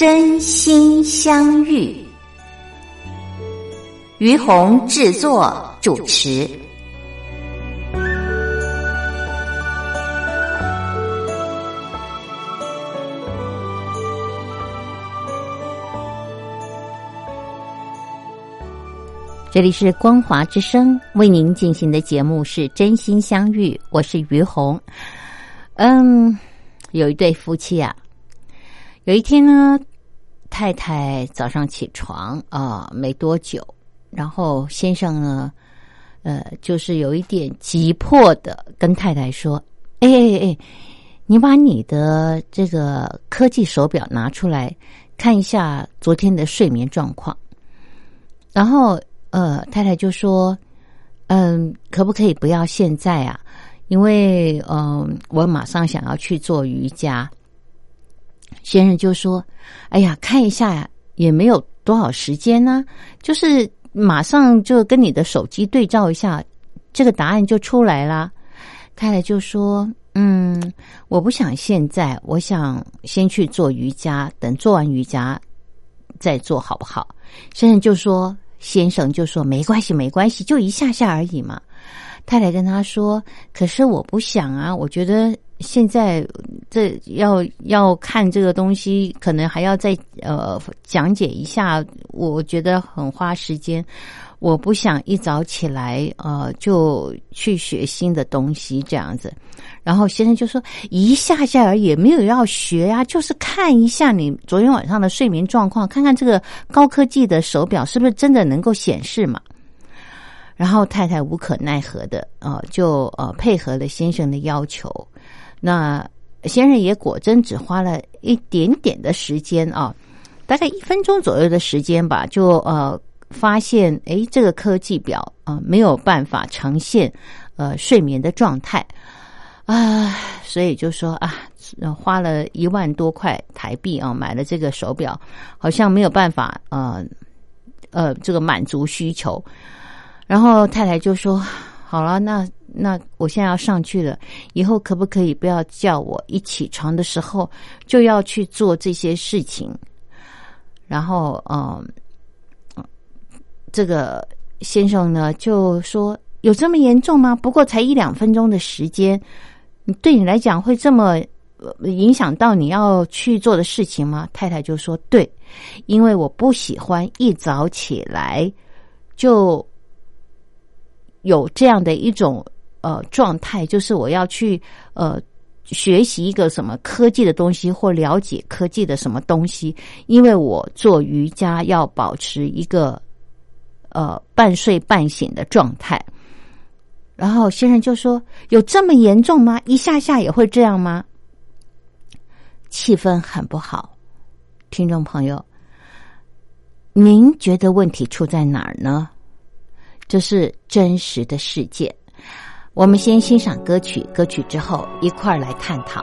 真心相遇，于红制作主持。这里是光华之声为您进行的节目是真心相遇，我是于红。嗯，有一对夫妻啊，有一天呢。太太早上起床啊，没多久，然后先生呢，呃，就是有一点急迫的跟太太说：“哎哎哎，你把你的这个科技手表拿出来看一下昨天的睡眠状况。”然后呃，太太就说：“嗯，可不可以不要现在啊？因为嗯，我马上想要去做瑜伽。”先生就说：“哎呀，看一下呀，也没有多少时间呢，就是马上就跟你的手机对照一下，这个答案就出来了。”太太就说：“嗯，我不想现在，我想先去做瑜伽，等做完瑜伽再做好不好？”先生就说：“先生就说没关系，没关系，就一下下而已嘛。”太太跟他说：“可是我不想啊，我觉得。”现在这要要看这个东西，可能还要再呃讲解一下，我觉得很花时间。我不想一早起来呃就去学新的东西这样子。然后先生就说一下下而已，没有要学呀，就是看一下你昨天晚上的睡眠状况，看看这个高科技的手表是不是真的能够显示嘛。然后太太无可奈何的呃就呃配合了先生的要求。那先生也果真只花了一点点的时间啊，大概一分钟左右的时间吧，就呃发现哎，这个科技表啊没有办法呈现呃睡眠的状态。啊，所以就说啊，花了一万多块台币啊买了这个手表，好像没有办法呃呃这个满足需求，然后太太就说好了，那。那我现在要上去了，以后可不可以不要叫我一起床的时候就要去做这些事情？然后，嗯，这个先生呢就说：“有这么严重吗？不过才一两分钟的时间，对你来讲会这么影响到你要去做的事情吗？”太太就说：“对，因为我不喜欢一早起来就有这样的一种。”呃，状态就是我要去呃学习一个什么科技的东西，或了解科技的什么东西。因为我做瑜伽要保持一个呃半睡半醒的状态。然后先生就说：“有这么严重吗？一下下也会这样吗？”气氛很不好，听众朋友，您觉得问题出在哪儿呢？这是真实的世界。我们先欣赏歌曲，歌曲之后一块儿来探讨。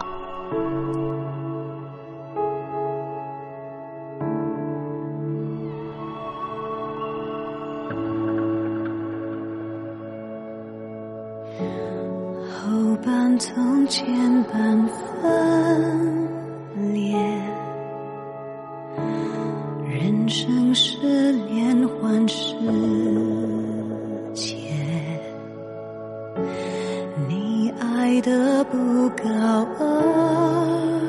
后半从前半分裂，人生是连环借你爱的不高额。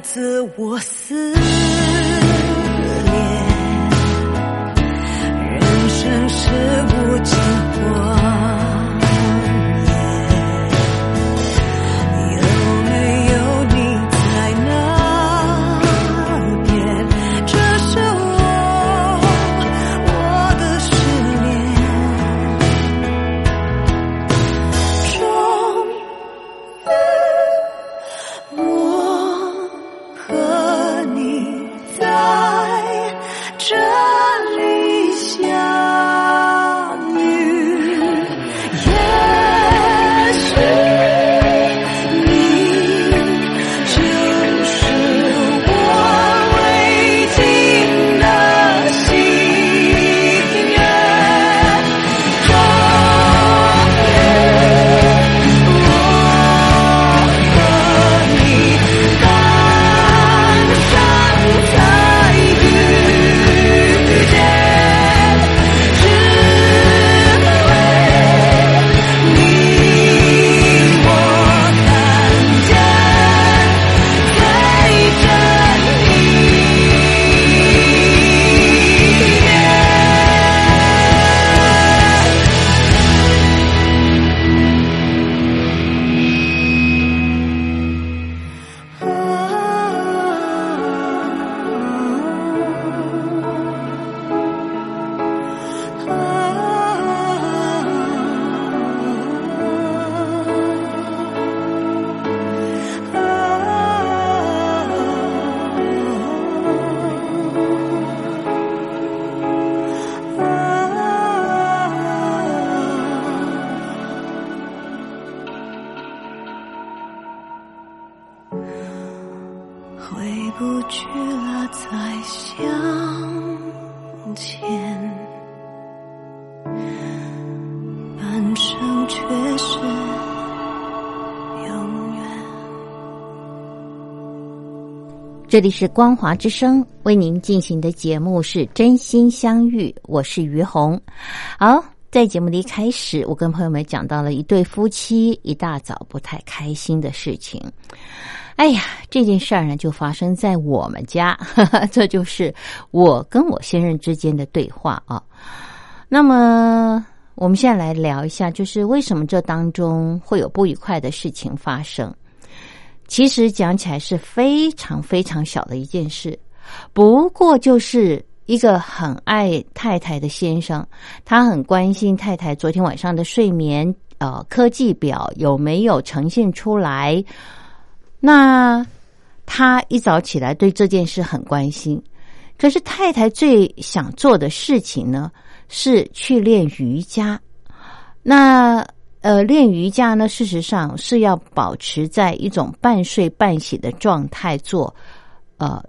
自我思恋，人生是这里是光华之声为您进行的节目是真心相遇，我是于红。好，在节目的一开始，我跟朋友们讲到了一对夫妻一大早不太开心的事情。哎呀，这件事儿呢，就发生在我们家，这就是我跟我先生之间的对话啊。那么，我们现在来聊一下，就是为什么这当中会有不愉快的事情发生。其实讲起来是非常非常小的一件事，不过就是一个很爱太太的先生，他很关心太太昨天晚上的睡眠呃科技表有没有呈现出来。那他一早起来对这件事很关心，可是太太最想做的事情呢是去练瑜伽。那呃，练瑜伽呢，事实上是要保持在一种半睡半醒的状态做，呃，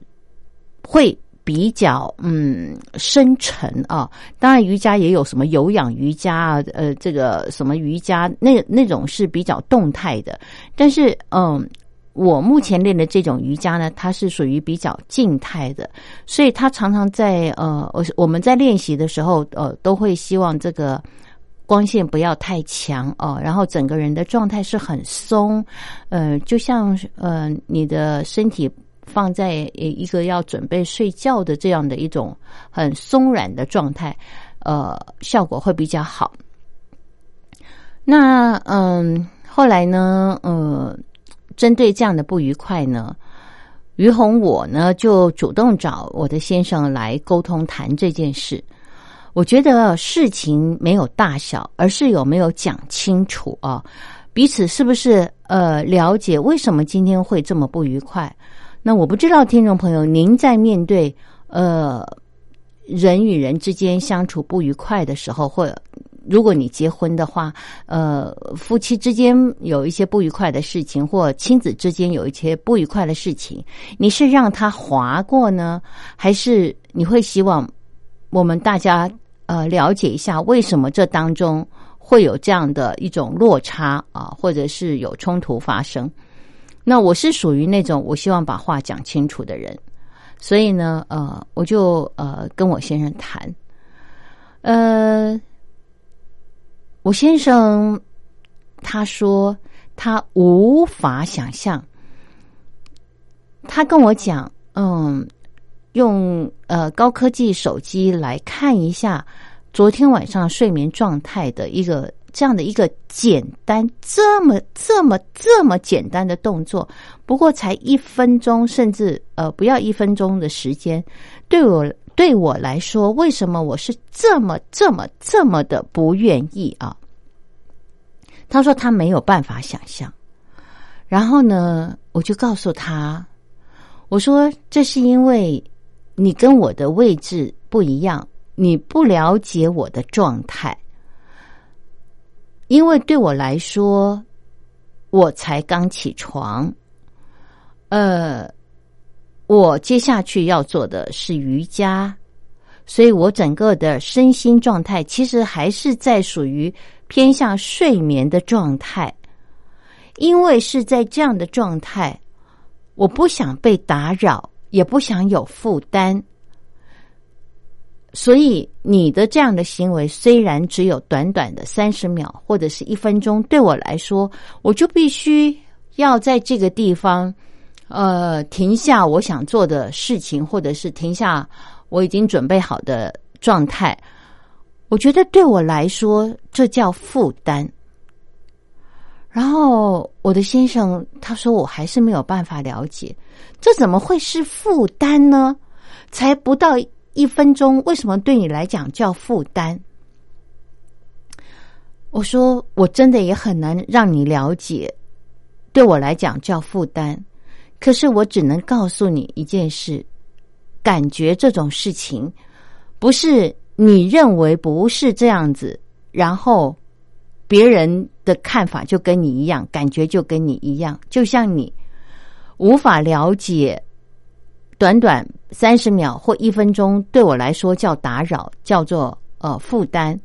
会比较嗯深沉啊。当然，瑜伽也有什么有氧瑜伽啊，呃，这个什么瑜伽，那那种是比较动态的。但是，嗯，我目前练的这种瑜伽呢，它是属于比较静态的，所以它常常在呃，我我们在练习的时候，呃，都会希望这个。光线不要太强哦，然后整个人的状态是很松，呃，就像呃你的身体放在一个要准备睡觉的这样的一种很松软的状态，呃，效果会比较好。那嗯，后来呢，呃，针对这样的不愉快呢，于红我呢就主动找我的先生来沟通谈这件事。我觉得事情没有大小，而是有没有讲清楚啊，彼此是不是呃了解为什么今天会这么不愉快？那我不知道听众朋友，您在面对呃人与人之间相处不愉快的时候，或如果你结婚的话，呃，夫妻之间有一些不愉快的事情，或亲子之间有一些不愉快的事情，你是让他划过呢，还是你会希望我们大家呃了解一下为什么这当中会有这样的一种落差啊，或者是有冲突发生？那我是属于那种我希望把话讲清楚的人，所以呢，呃，我就呃跟我先生谈，呃。我先生他说他无法想象他跟我讲，嗯，用呃高科技手机来看一下昨天晚上睡眠状态的一个这样的一个简单这么这么这么简单的动作，不过才一分钟，甚至呃不要一分钟的时间，对我对我来说，为什么我是这么这么这么的不愿意啊？他说他没有办法想象，然后呢，我就告诉他。我说：“这是因为你跟我的位置不一样，你不了解我的状态。因为对我来说，我才刚起床，呃，我接下去要做的是瑜伽，所以我整个的身心状态其实还是在属于偏向睡眠的状态。因为是在这样的状态。”我不想被打扰，也不想有负担，所以你的这样的行为虽然只有短短的三十秒或者是一分钟，对我来说，我就必须要在这个地方，呃，停下我想做的事情，或者是停下我已经准备好的状态。我觉得对我来说，这叫负担。然后我的先生他说我还是没有办法了解，这怎么会是负担呢？才不到一分钟，为什么对你来讲叫负担？我说我真的也很难让你了解，对我来讲叫负担。可是我只能告诉你一件事：感觉这种事情不是你认为不是这样子，然后。别人的看法就跟你一样，感觉就跟你一样，就像你无法了解，短短三十秒或一分钟对我来说叫打扰，叫做呃负担，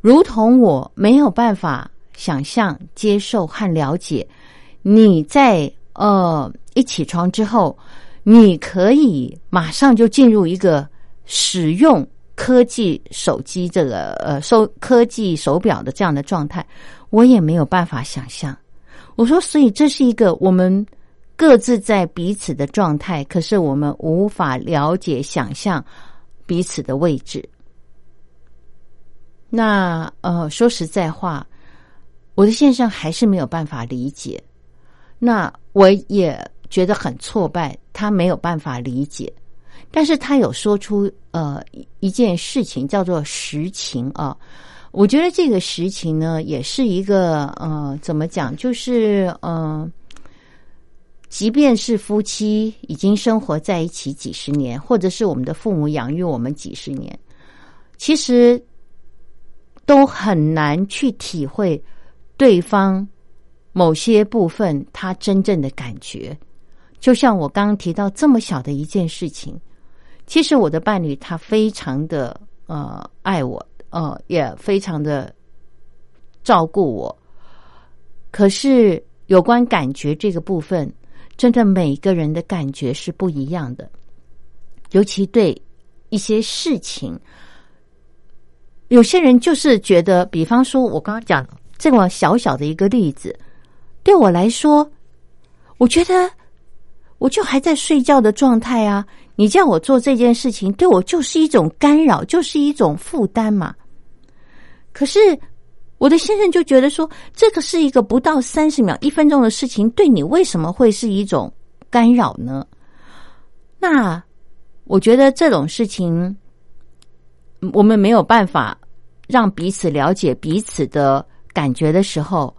如同我没有办法想象、接受和了解你在呃一起床之后，你可以马上就进入一个使用。科技手机这个呃，手科技手表的这样的状态，我也没有办法想象。我说，所以这是一个我们各自在彼此的状态，可是我们无法了解、想象彼此的位置。那呃，说实在话，我的先生还是没有办法理解。那我也觉得很挫败，他没有办法理解。但是他有说出呃一件事情叫做实情啊，我觉得这个实情呢也是一个呃怎么讲，就是呃，即便是夫妻已经生活在一起几十年，或者是我们的父母养育我们几十年，其实都很难去体会对方某些部分他真正的感觉。就像我刚刚提到这么小的一件事情。其实我的伴侣他非常的呃爱我，呃也非常的照顾我。可是有关感觉这个部分，真的每个人的感觉是不一样的。尤其对一些事情，有些人就是觉得，比方说我刚刚讲这么小小的一个例子，对我来说，我觉得我就还在睡觉的状态啊。你叫我做这件事情，对我就是一种干扰，就是一种负担嘛。可是我的先生就觉得说，这个是一个不到三十秒、一分钟的事情，对你为什么会是一种干扰呢？那我觉得这种事情，我们没有办法让彼此了解彼此的感觉的时候，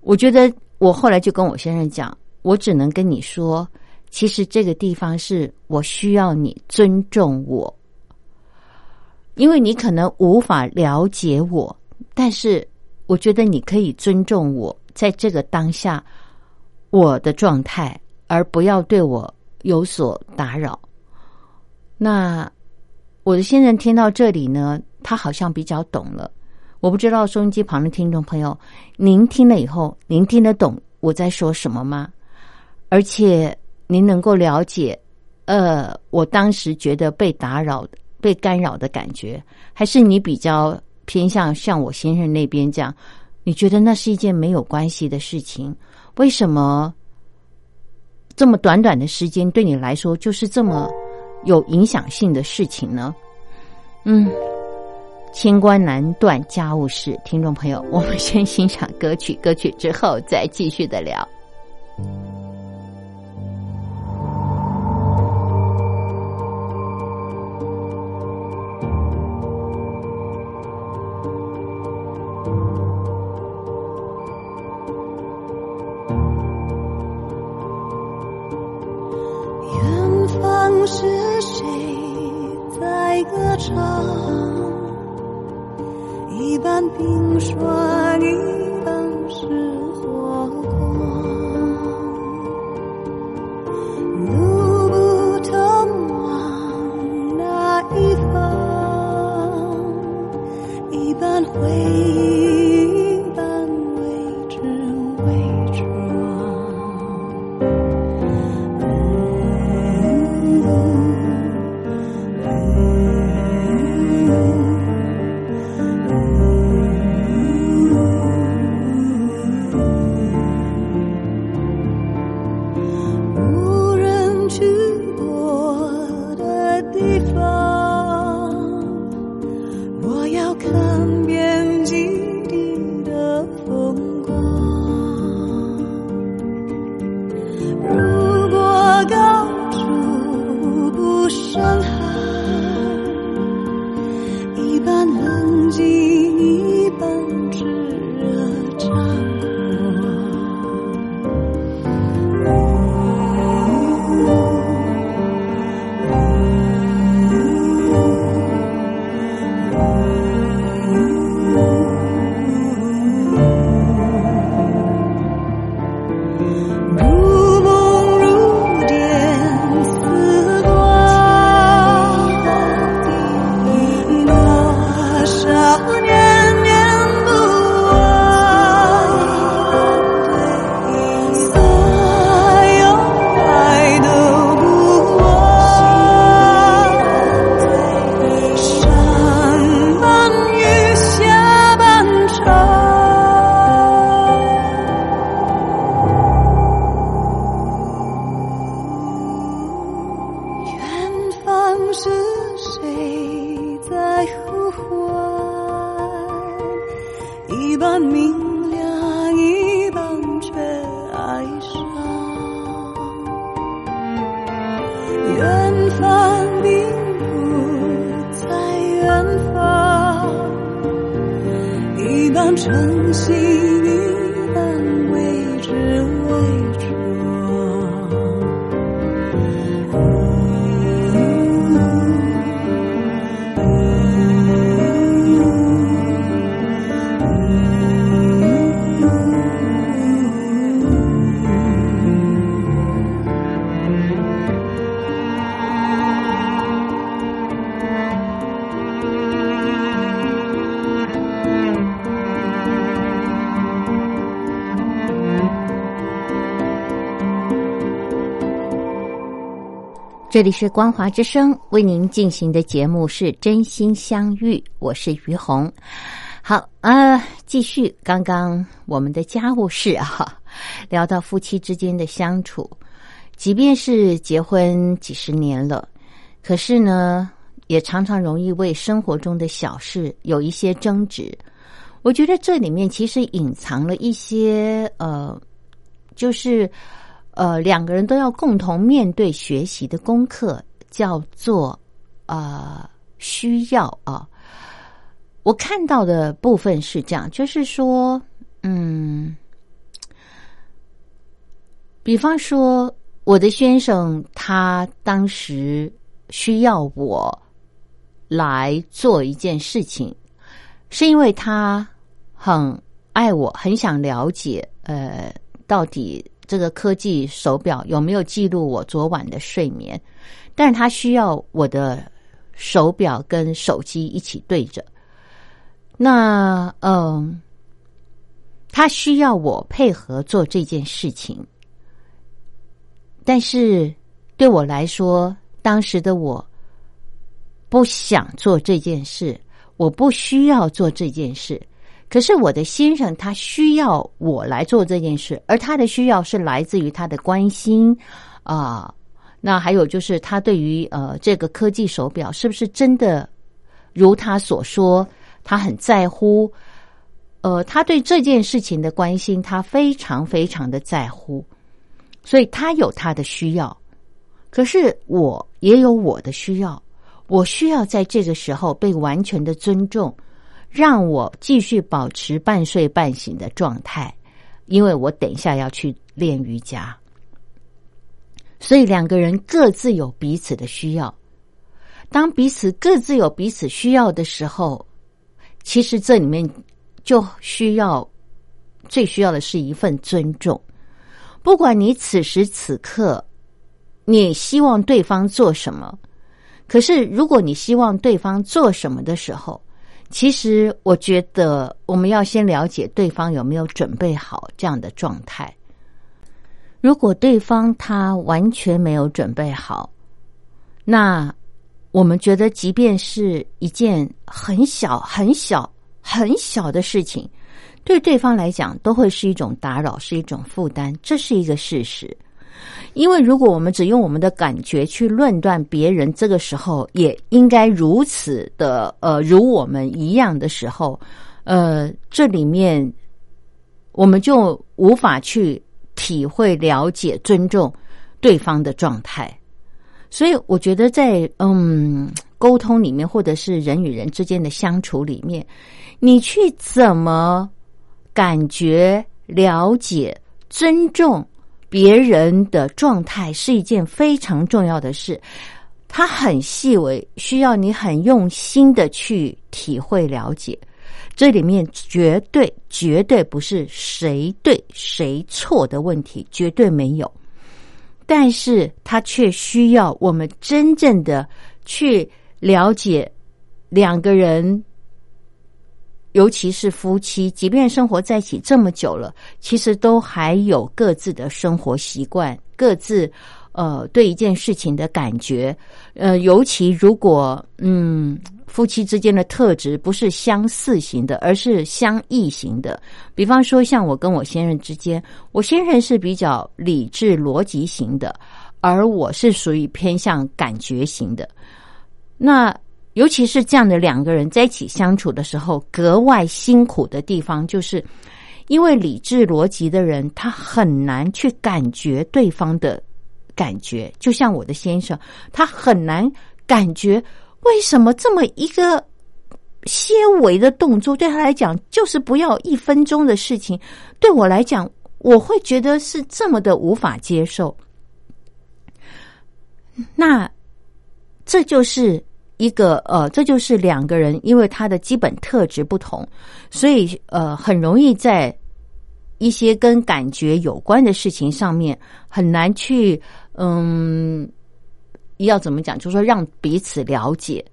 我觉得我后来就跟我先生讲，我只能跟你说。其实这个地方是我需要你尊重我，因为你可能无法了解我，但是我觉得你可以尊重我在这个当下我的状态，而不要对我有所打扰。那我的先生听到这里呢，他好像比较懂了。我不知道收音机旁的听众朋友，您听了以后，您听得懂我在说什么吗？而且。您能够了解，呃，我当时觉得被打扰、被干扰的感觉，还是你比较偏向像我先生那边这样？你觉得那是一件没有关系的事情？为什么这么短短的时间对你来说就是这么有影响性的事情呢？嗯，清官难断家务事。听众朋友，我们先欣赏歌曲，歌曲之后再继续的聊。是谁在歌唱？一半冰霜，一远方，一半晨曦，这里是光华之声为您进行的节目是真心相遇，我是于红。好，呃，继续刚刚我们的家务事啊，聊到夫妻之间的相处，即便是结婚几十年了，可是呢，也常常容易为生活中的小事有一些争执。我觉得这里面其实隐藏了一些呃，就是。呃，两个人都要共同面对学习的功课，叫做呃需要啊。我看到的部分是这样，就是说，嗯，比方说，我的先生他当时需要我来做一件事情，是因为他很爱我，很想了解，呃，到底。这个科技手表有没有记录我昨晚的睡眠？但是他需要我的手表跟手机一起对着。那嗯，他需要我配合做这件事情，但是对我来说，当时的我不想做这件事，我不需要做这件事。可是我的先生他需要我来做这件事，而他的需要是来自于他的关心啊、那还有就是他对于呃这个科技手表是不是真的如他所说，他很在乎。呃，他对这件事情的关心，他非常非常的在乎，所以他有他的需要。可是我也有我的需要，我需要在这个时候被完全的尊重，让我继续保持半睡半醒的状态，因为我等一下要去练瑜伽。所以两个人各自有彼此的需要。当彼此各自有彼此需要的时候，其实这里面就需要最需要的是一份尊重。不管你此时此刻你希望对方做什么，可是如果你希望对方做什么的时候，其实我觉得我们要先了解对方有没有准备好这样的状态。如果对方他完全没有准备好，那我们觉得，即便是一件很小、很小、很小的事情，对对方来讲都会是一种打扰，是一种负担，这是一个事实。因为如果我们只用我们的感觉去论断别人，这个时候也应该如此的，呃，如我们一样的时候，呃，这里面我们就无法去体会、了解、尊重对方的状态。所以，我觉得在嗯沟通里面，或者是人与人之间的相处里面，你去怎么感觉、了解、尊重别人的状态，是一件非常重要的事。它很细微，需要你很用心的去体会、了解。这里面绝对、绝对不是谁对谁错的问题，绝对没有。但是他却需要我们真正的去了解两个人，尤其是夫妻，即便生活在一起这么久了，其实都还有各自的生活习惯，各自呃对一件事情的感觉，呃，尤其如果嗯。夫妻之间的特质不是相似型的，而是相异型的。比方说，像我跟我先生之间，我先生是比较理智逻辑型的，而我是属于偏向感觉型的。那尤其是这样的两个人在一起相处的时候，格外辛苦的地方，就是因为理智逻辑的人，他很难去感觉对方的感觉。就像我的先生，他很难感觉。为什么这么一个些微的动作对他来讲就是不要一分钟的事情？对我来讲，我会觉得是这么的无法接受。那这就是一个呃，这就是两个人因为他的基本特质不同，所以呃，很容易在一些跟感觉有关的事情上面很难去嗯。要怎么讲？就是说让彼此了解，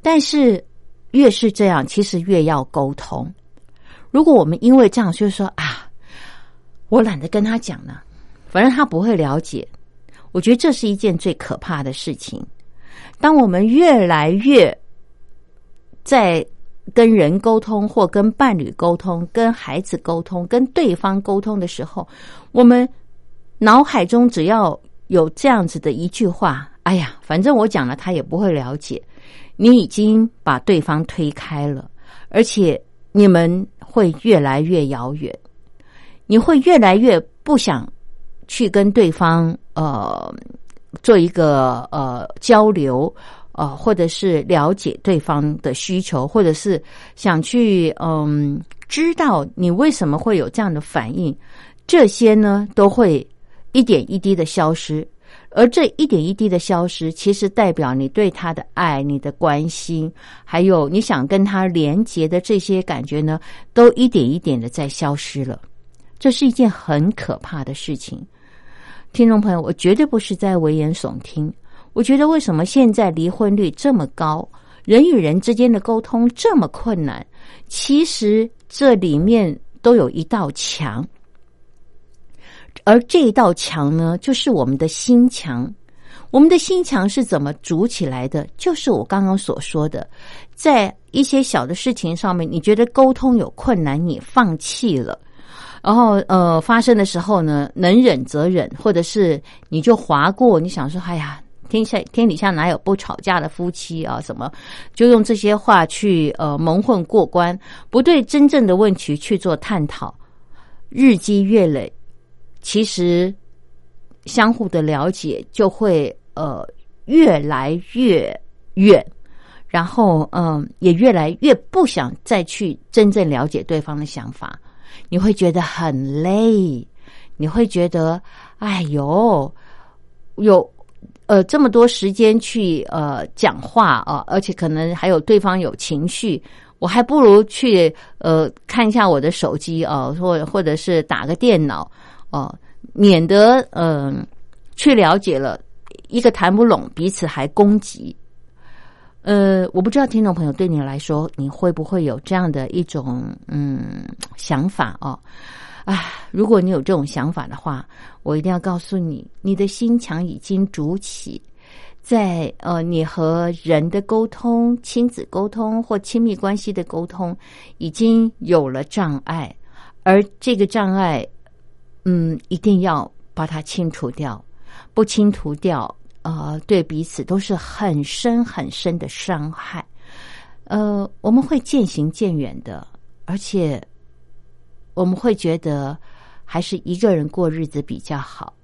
但是越是这样，其实越要沟通。如果我们因为这样，就是说啊，我懒得跟他讲了，反正他不会了解。我觉得这是一件最可怕的事情。当我们越来越在跟人沟通，或跟伴侣沟通、跟孩子沟通、跟对方沟通的时候，我们脑海中只要有这样子的一句话。哎呀，反正我讲了，他也不会了解。你已经把对方推开了，而且你们会越来越遥远，你会越来越不想去跟对方呃做一个呃交流呃，或者是了解对方的需求，或者是想去嗯知道你为什么会有这样的反应，这些呢都会一点一滴的消失。而这一点一滴的消失，其实代表你对他的爱、你的关心，还有你想跟他连接的这些感觉呢，都一点一点的在消失了。这是一件很可怕的事情。听众朋友，我绝对不是在危言耸听。我觉得为什么现在离婚率这么高，人与人之间的沟通这么困难？其实这里面都有一道墙。而这一道墙呢，就是我们的心墙。我们的心墙是怎么筑起来的？就是我刚刚所说的，在一些小的事情上面，你觉得沟通有困难，你放弃了，然后呃，发生的时候呢，能忍则忍，或者是你就划过，你想说，哎呀，天下天底下哪有不吵架的夫妻啊？什么，就用这些话去呃蒙混过关，不对真正的问题去做探讨，日积月累，其实相互的了解就会。呃，越来越远，然后嗯，也越来越不想再去真正了解对方的想法，你会觉得很累，你会觉得哎呦，有呃这么多时间去呃讲话啊，而且可能还有对方有情绪，我还不如去呃看一下我的手机啊，或或者是打个电脑哦，免得嗯去了解了。一个谈不拢，彼此还攻击。呃，我不知道听众朋友对你来说，你会不会有这样的一种嗯想法哦？啊，如果你有这种想法的话，我一定要告诉你，你的心墙已经筑起，在呃，你和人的沟通、亲子沟通或亲密关系的沟通，已经有了障碍，而这个障碍，嗯，一定要把它清除掉，不清除掉。呃，对彼此都是很深很深的伤害。呃，我们会渐行渐远的，而且我们会觉得还是一个人过日子比较好。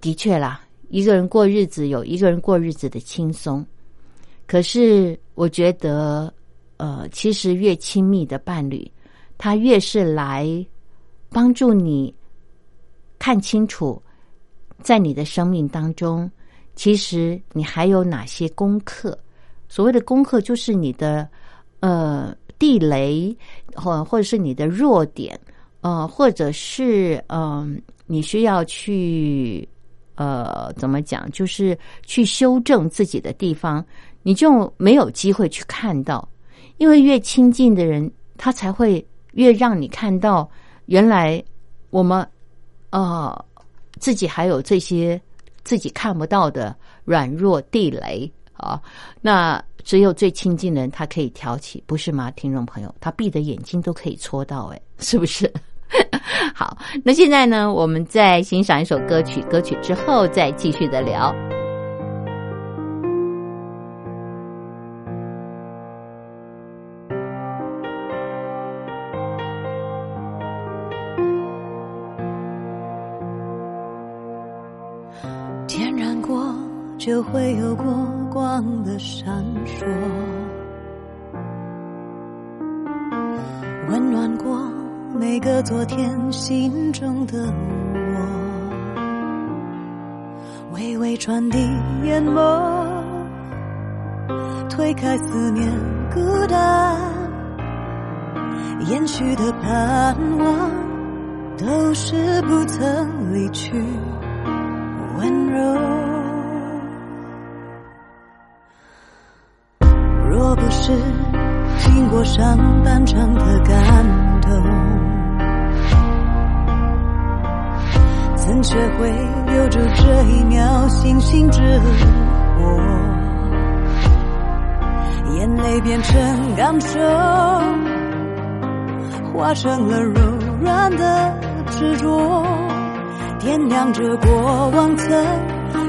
的确啦，一个人过日子有一个人过日子的轻松。可是，我觉得，呃，其实越亲密的伴侣，他越是来帮助你看清楚，在你的生命当中。其实你还有哪些功课？所谓的功课，就是你的呃地雷，或或者是你的弱点，呃，或者是嗯，你需要去呃怎么讲？就是去修正自己的地方，你就没有机会去看到，因为越亲近的人，他才会越让你看到，原来我们呃自己还有这些。自己看不到的软弱地雷啊，那只有最亲近的人他可以挑起，不是吗？听众朋友，他闭着眼睛都可以戳到，哎，是不是？好，那现在呢，我们再欣赏一首歌曲，歌曲之后再继续的聊。就会有过光的闪烁，温暖过每个昨天心中的我，微微传递眼眸，推开思念孤单，延续的盼望都是不曾离去温柔。是经过上半场的感动，怎学会留住这一秒星星之火？眼泪变成感受，化成了柔软的执着，点亮着过往曾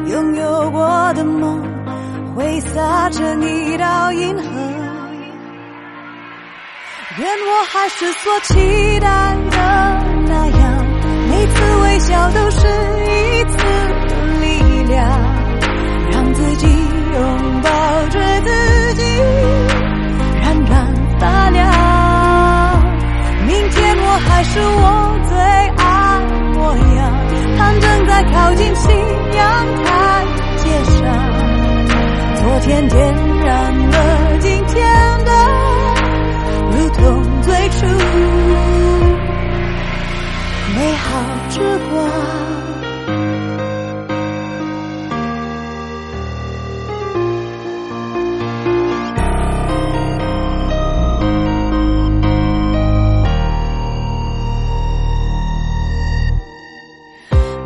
拥有过的梦。挥洒着一道银河，愿我还是所期待的那样，每次微笑都是一次力量，让自己拥抱着自己，冉冉发亮。明天我还是我最爱模样，他正在靠近夕阳台阶上。昨天点燃了今天，出美好之光。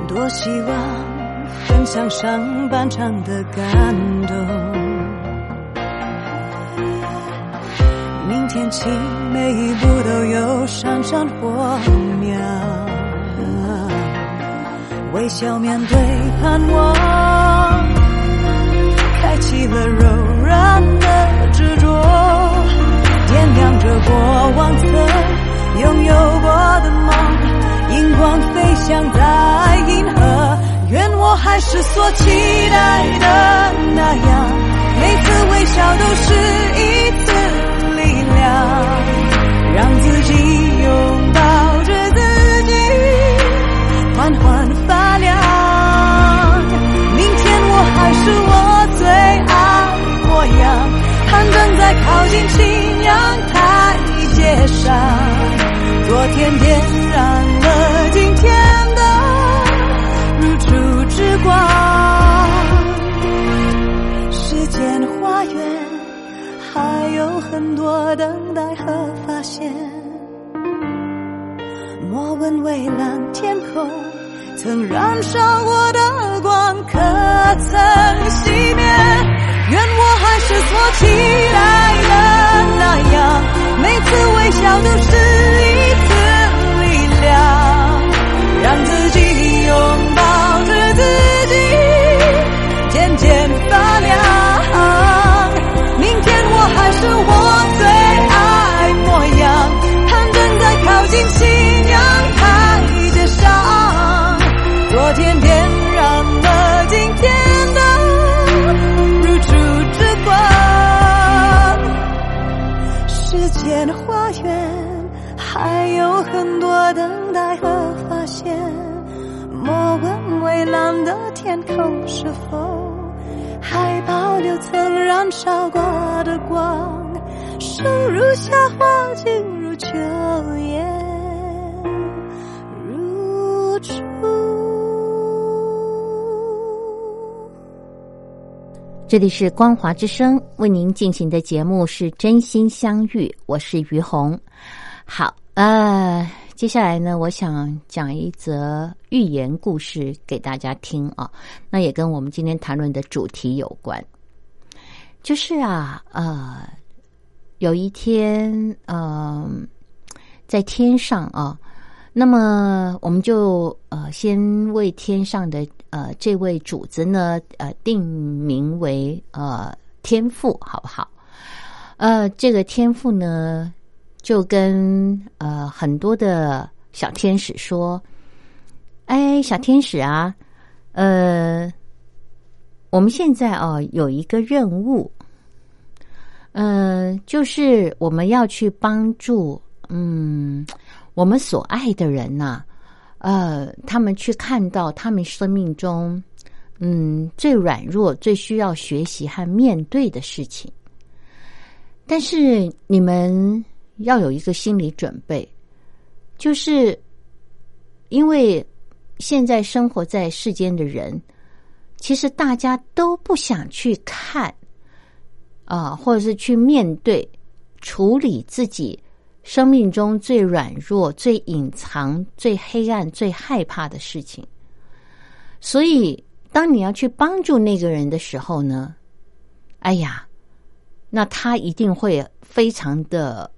多希望很像上半场的感动。天起，每一步都有闪闪火苗，微笑面对盼望，开启了柔软的执着，点亮着过往曾拥有过的梦，荧光飞翔在银河。愿我还是所期待的那样，每次微笑都是一次让自己拥抱着自己，缓缓发亮。明天我还是我最爱模样，攀登在靠近信仰台阶上，昨天点燃了今天很多等待和发现。莫问蔚蓝天空曾燃烧我的光，可曾熄灭？愿我还是所期待的那样，每次微笑都是一次力量，让自己拥抱在靠近信仰台阶上，昨天点燃了今天的如初之光。时间花园还有很多等待和发现。莫问蔚蓝的天空是否还保留曾燃烧过的光，生如夏花，静如秋叶，这里是光华之声为您进行的节目是真心相遇，我是于红。好，呃，接下来呢，我想讲一则寓言故事给大家听啊。那也跟我们今天谈论的主题有关，就是啊，呃，有一天，嗯、在天上啊，那么我们就呃先为天上的呃这位主子呢呃定名为呃天父，好不好？呃，这个天父呢，就跟呃很多的小天使说：“哎，小天使啊，呃，我们现在哦有一个任务，嗯、就是我们要去帮助嗯我们所爱的人呐、呃，他们去看到他们生命中嗯最软弱、最需要学习和面对的事情。但是你们要有一个心理准备，就是因为现在生活在世间的人，其实大家都不想去看啊、或者是去面对、处理自己生命中最软弱、最隐藏、最黑暗、最害怕的事情。所以，当你要去帮助那个人的时候呢，哎呀，那他一定会非常的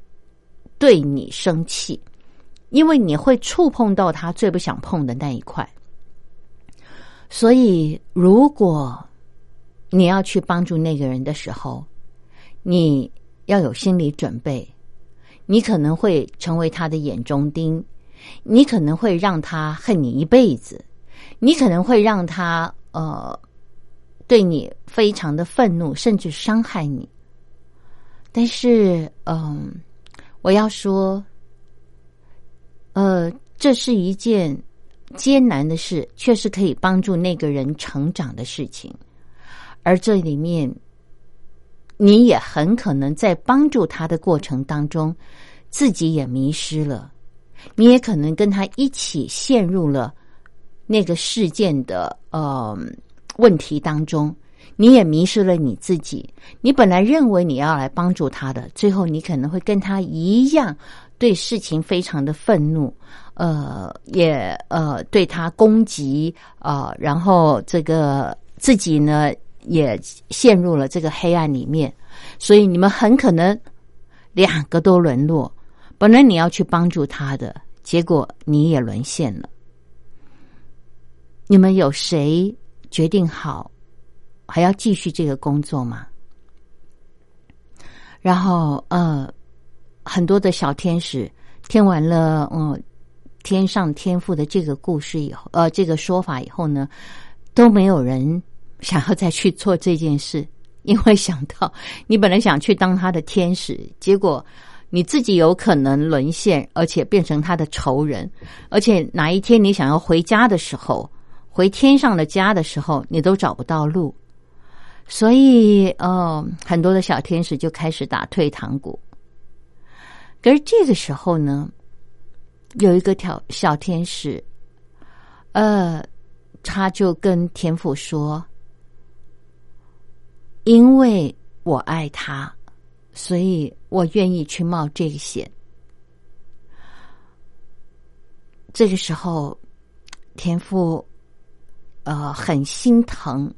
对你生气，因为你会触碰到他最不想碰的那一块。所以，如果你要去帮助那个人的时候，你要有心理准备，你可能会成为他的眼中钉，你可能会让他恨你一辈子，你可能会让他呃对你非常的愤怒，甚至伤害你。但是，嗯，我要说，呃，这是一件艰难的事，却是可以帮助那个人成长的事情。而这里面，你也很可能在帮助他的过程当中，自己也迷失了，你也可能跟他一起陷入了那个事件的呃问题当中。你也迷失了你自己。你本来认为你要来帮助他的，最后你可能会跟他一样，对事情非常的愤怒呃，也呃对他攻击啊，然后这个自己呢也陷入了这个黑暗里面，所以你们很可能两个都沦落。本来你要去帮助他的，结果你也沦陷了。你们有谁决定好还要继续这个工作吗？然后呃，很多的小天使听完了嗯天上天赋的这个故事以后，呃这个说法以后呢，都没有人想要再去做这件事，因为想到你本来想去当他的天使，结果你自己有可能沦陷，而且变成他的仇人，而且哪一天你想要回家的时候，回天上的家的时候，你都找不到路。所以，呃，很多的小天使就开始打退堂鼓。可是这个时候呢，有一个小小天使，呃，他就跟天父说：“因为我爱他，所以我愿意去冒这个险。”这个时候，田父，呃，很心疼。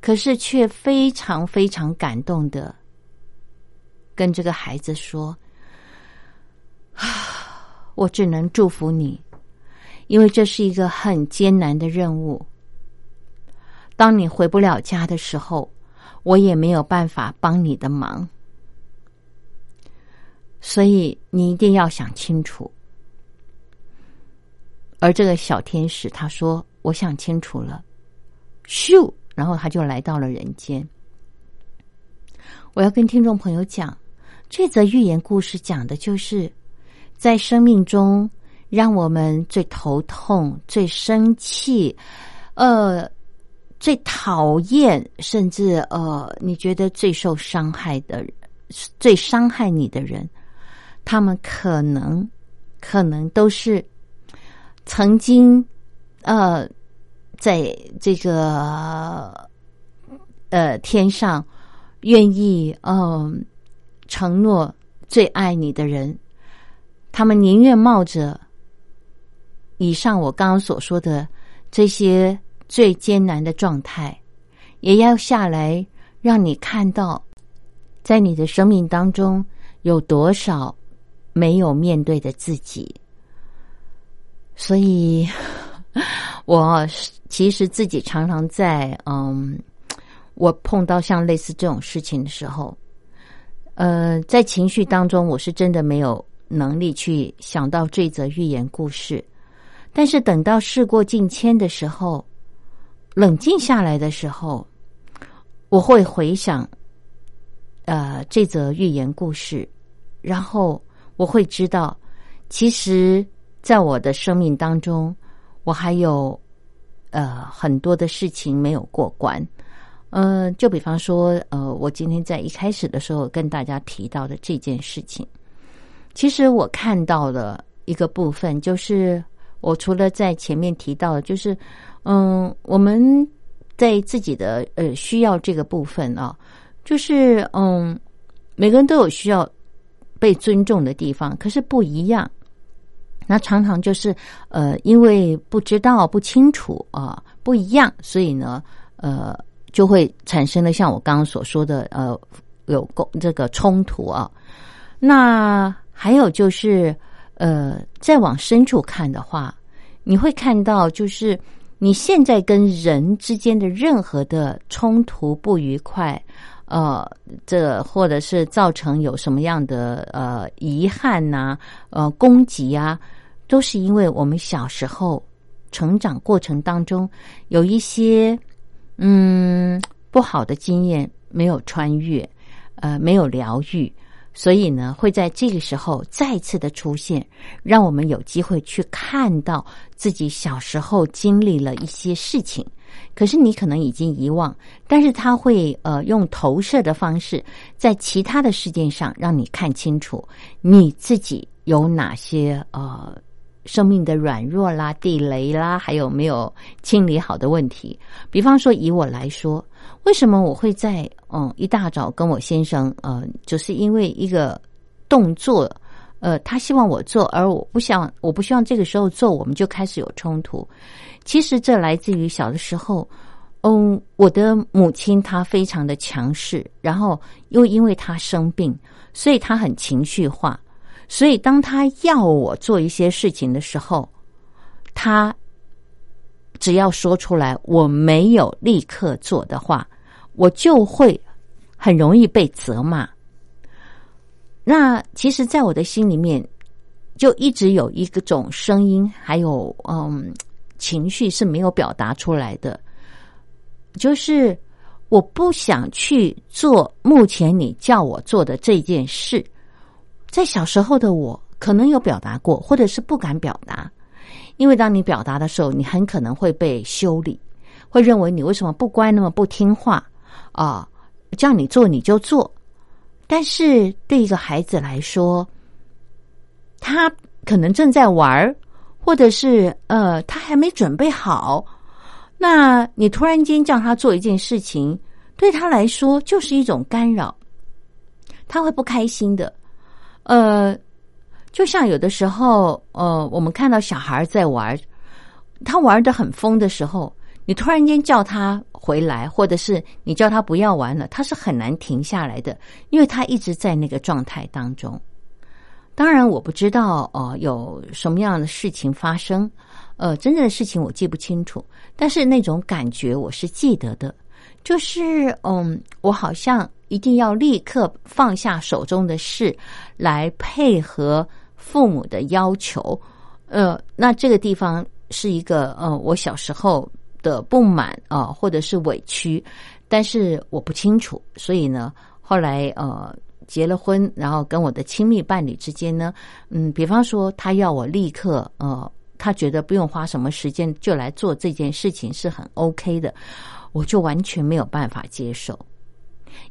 可是却非常非常感动的，跟这个孩子说：“啊，我只能祝福你，因为这是一个很艰难的任务。当你回不了家的时候，我也没有办法帮你的忙，所以你一定要想清楚。”而这个小天使他说：“我想清楚了。”咻。然后他就来到了人间。我要跟听众朋友讲，这则寓言故事讲的就是在生命中让我们最头痛、最生气、呃最讨厌，甚至呃你觉得最受伤害的、最伤害你的人，他们可能可能都是曾经呃。在这个呃天上，愿意嗯承诺最爱你的人，他们宁愿冒着以上我刚刚所说的这些最艰难的状态，也要下来让你看到，在你的生命当中有多少没有面对的自己，所以。我其实自己常常在嗯，我碰到像类似这种事情的时候，呃，在情绪当中，我是真的没有能力去想到这则寓言故事。但是等到事过境迁的时候，冷静下来的时候，我会回想，呃，这则寓言故事，然后我会知道，其实在我的生命当中。我还有呃很多的事情没有过关，呃，就比方说，呃，我今天在一开始的时候跟大家提到的这件事情，其实我看到了一个部分，就是我除了在前面提到的，就是嗯，我们在自己的呃需要这个部分啊，就是嗯，每个人都有需要被尊重的地方，可是不一样。那常常就是，呃，因为不知道、不清楚啊，不一样，所以呢，呃，就会产生了像我刚刚所说的，呃，有共这个冲突啊。那还有就是，呃，再往深处看的话，你会看到，就是你现在跟人之间的任何的冲突、不愉快，呃，这或者是造成有什么样的呃遗憾呐，呃，攻击啊。都是因为我们小时候成长过程当中有一些嗯不好的经验没有穿越，呃，没有疗愈，所以呢会在这个时候再次的出现，让我们有机会去看到自己小时候经历了一些事情，可是你可能已经遗忘，但是他会呃用投射的方式在其他的事件上让你看清楚你自己有哪些呃。生命的软弱啦、地雷啦，还有没有清理好的问题？比方说，以我来说，为什么我会在嗯一大早跟我先生呃，就是因为一个动作呃，他希望我做，而我不想，我不希望这个时候做，我们就开始有冲突。其实这来自于小的时候，嗯，我的母亲她非常的强势，然后又因为她生病，所以她很情绪化，所以当他要我做一些事情的时候，他只要说出来我没有立刻做的话，我就会很容易被责骂。那其实，在我的心里面，就一直有一个种声音，还有嗯情绪是没有表达出来的，就是我不想去做目前你叫我做的这件事。在小时候的我，可能有表达过，或者是不敢表达，因为当你表达的时候，你很可能会被修理，会认为你为什么不乖，那么不听话啊？叫你做你就做。但是对一个孩子来说，他可能正在玩儿或者是呃，他还没准备好。那你突然间叫他做一件事情，对他来说就是一种干扰，他会不开心的。呃，就像有的时候，呃，我们看到小孩在玩，他玩的很疯的时候。你突然间叫他回来，或者是你叫他不要玩了，他是很难停下来的，因为他一直在那个状态当中。当然，我不知道哦，有什么样的事情发生，呃，真正的事情我记不清楚，但是那种感觉我是记得的，就是嗯，我好像一定要立刻放下手中的事，来配合父母的要求。呃，那这个地方是一个呃，我小时候。的不满啊，或者是委屈，但是我不清楚，所以呢，后来呃结了婚，然后跟我的亲密伴侣之间呢，嗯，比方说他要我立刻呃，他觉得不用花什么时间就来做这件事情是很 OK 的，我就完全没有办法接受，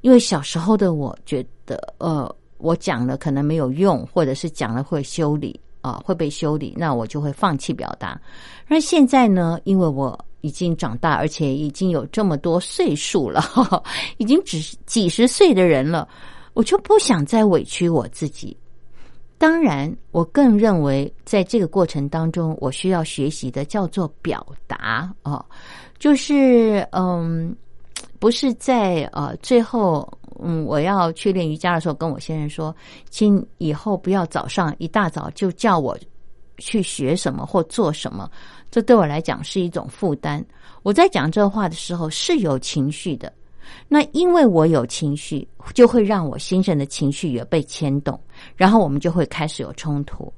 因为小时候的我觉得呃，我讲了可能没有用，或者是讲了会修理啊，会被修理，那我就会放弃表达。那现在呢，因为我。已经长大，而且已经有这么多岁数了，已经只是几十岁的人了，我就不想再委屈我自己。当然，我更认为在这个过程当中，我需要学习的叫做表达啊，就是嗯，不是在呃最后嗯我要去练瑜伽的时候，跟我先生说，请以后不要早上一大早就叫我去学什么或做什么。这对我来讲是一种负担。我在讲这话的时候是有情绪的，那因为我有情绪，就会让我先生的情绪也被牵动，然后我们就会开始有冲突。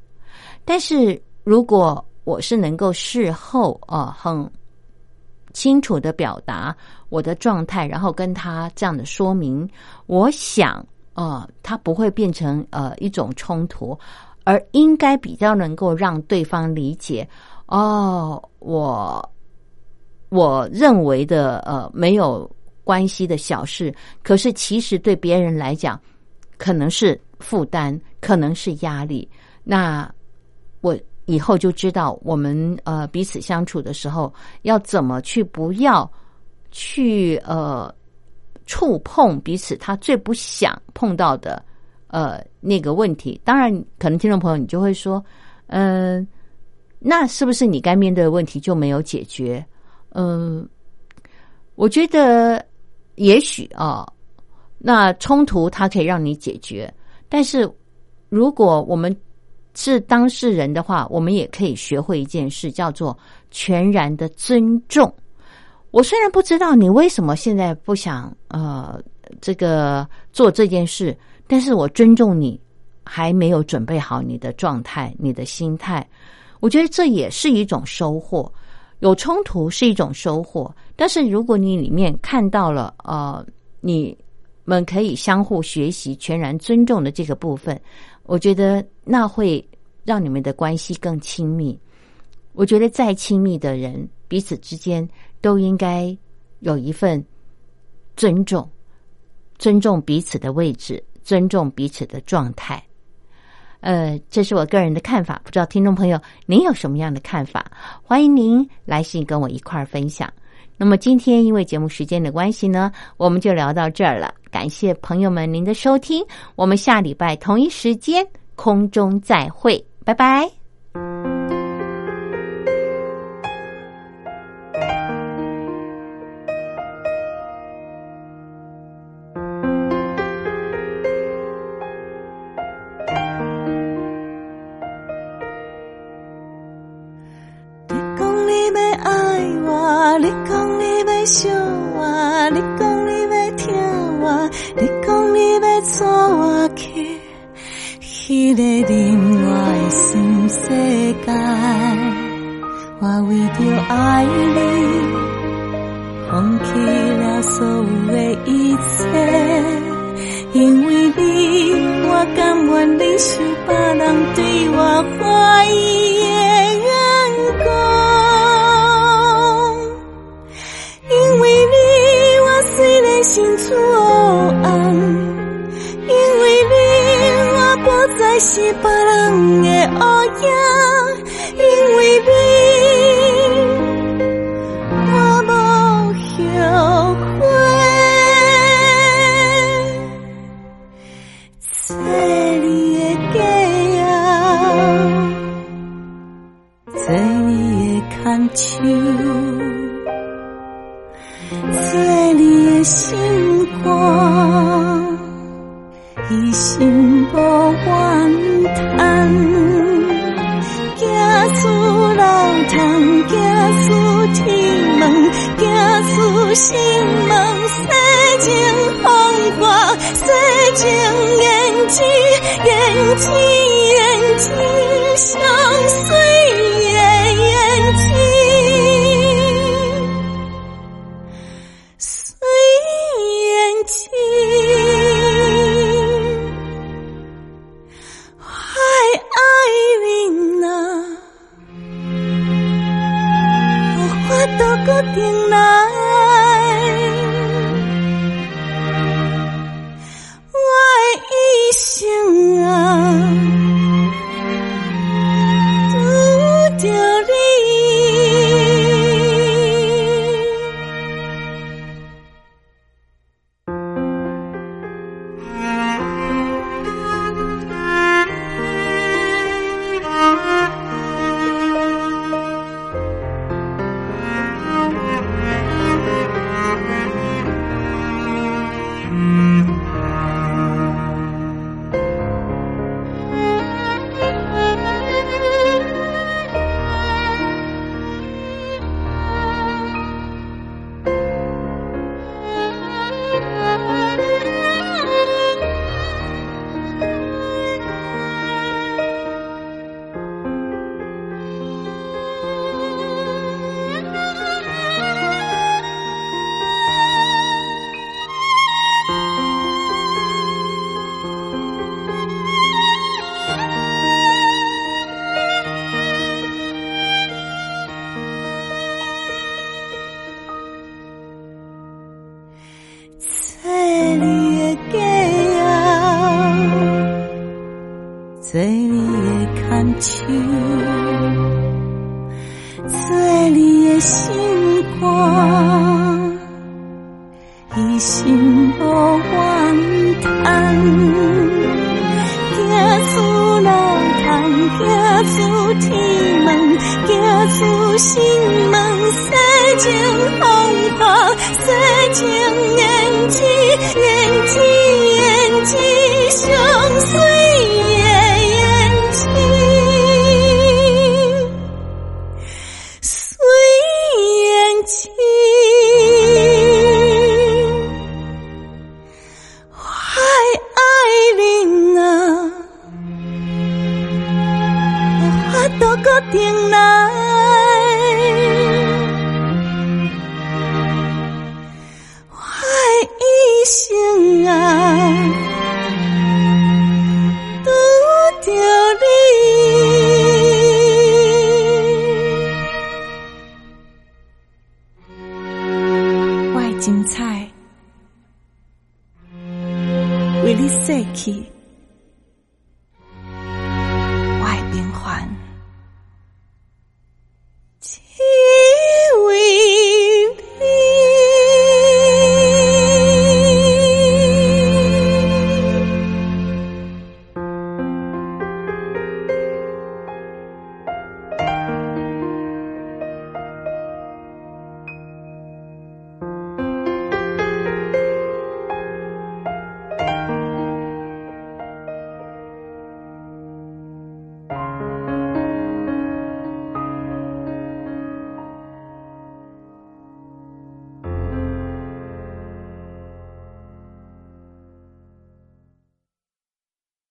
但是如果我是能够事后啊很清楚的表达我的状态，然后跟他这样的说明，我想啊，他不会变成呃一种冲突，而应该比较能够让对方理解。哦，我我认为的呃没有关系的小事，可是其实对别人来讲，可能是负担，可能是压力。那我以后就知道，我们呃彼此相处的时候，要怎么去不要去呃触碰彼此他最不想碰到的呃那个问题。当然，可能听众朋友你就会说，嗯。那是不是你该面对的问题就没有解决？嗯，我觉得也许啊，那冲突它可以让你解决，但是如果我们是当事人的话，我们也可以学会一件事，叫做全然的尊重。我虽然不知道你为什么现在不想呃这个做这件事，但是我尊重你还没有准备好你的状态、你的心态。我觉得这也是一种收获，有冲突是一种收获。但是如果你里面看到了呃，你们可以相互学习、全然尊重的这个部分，我觉得那会让你们的关系更亲密。我觉得再亲密的人，彼此之间都应该有一份尊重，尊重彼此的位置，尊重彼此的状态。呃，这是我个人的看法，不知道听众朋友您有什么样的看法？欢迎您来信跟我一块儿分享。那么今天因为节目时间的关系呢，我们就聊到这儿了。感谢朋友们您的收听我们下礼拜同一时间空中再会拜拜。一切，因为你，我甘愿你是别人对我怀疑的眼光。因为你，我虽然心处黑暗，因为你，我不再是别人的偶像。心梦世情风光世情眼睛眼睛眼睛